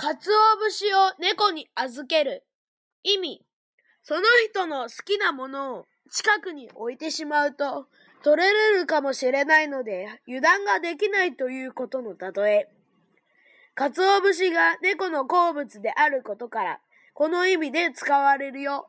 鰹節を猫に預ける。意味。その人の好きなものを近くに置いてしまうと、取れれるかもしれないので、油断ができないということの例え。鰹節が猫の好物であることから、この意味で使われるよ。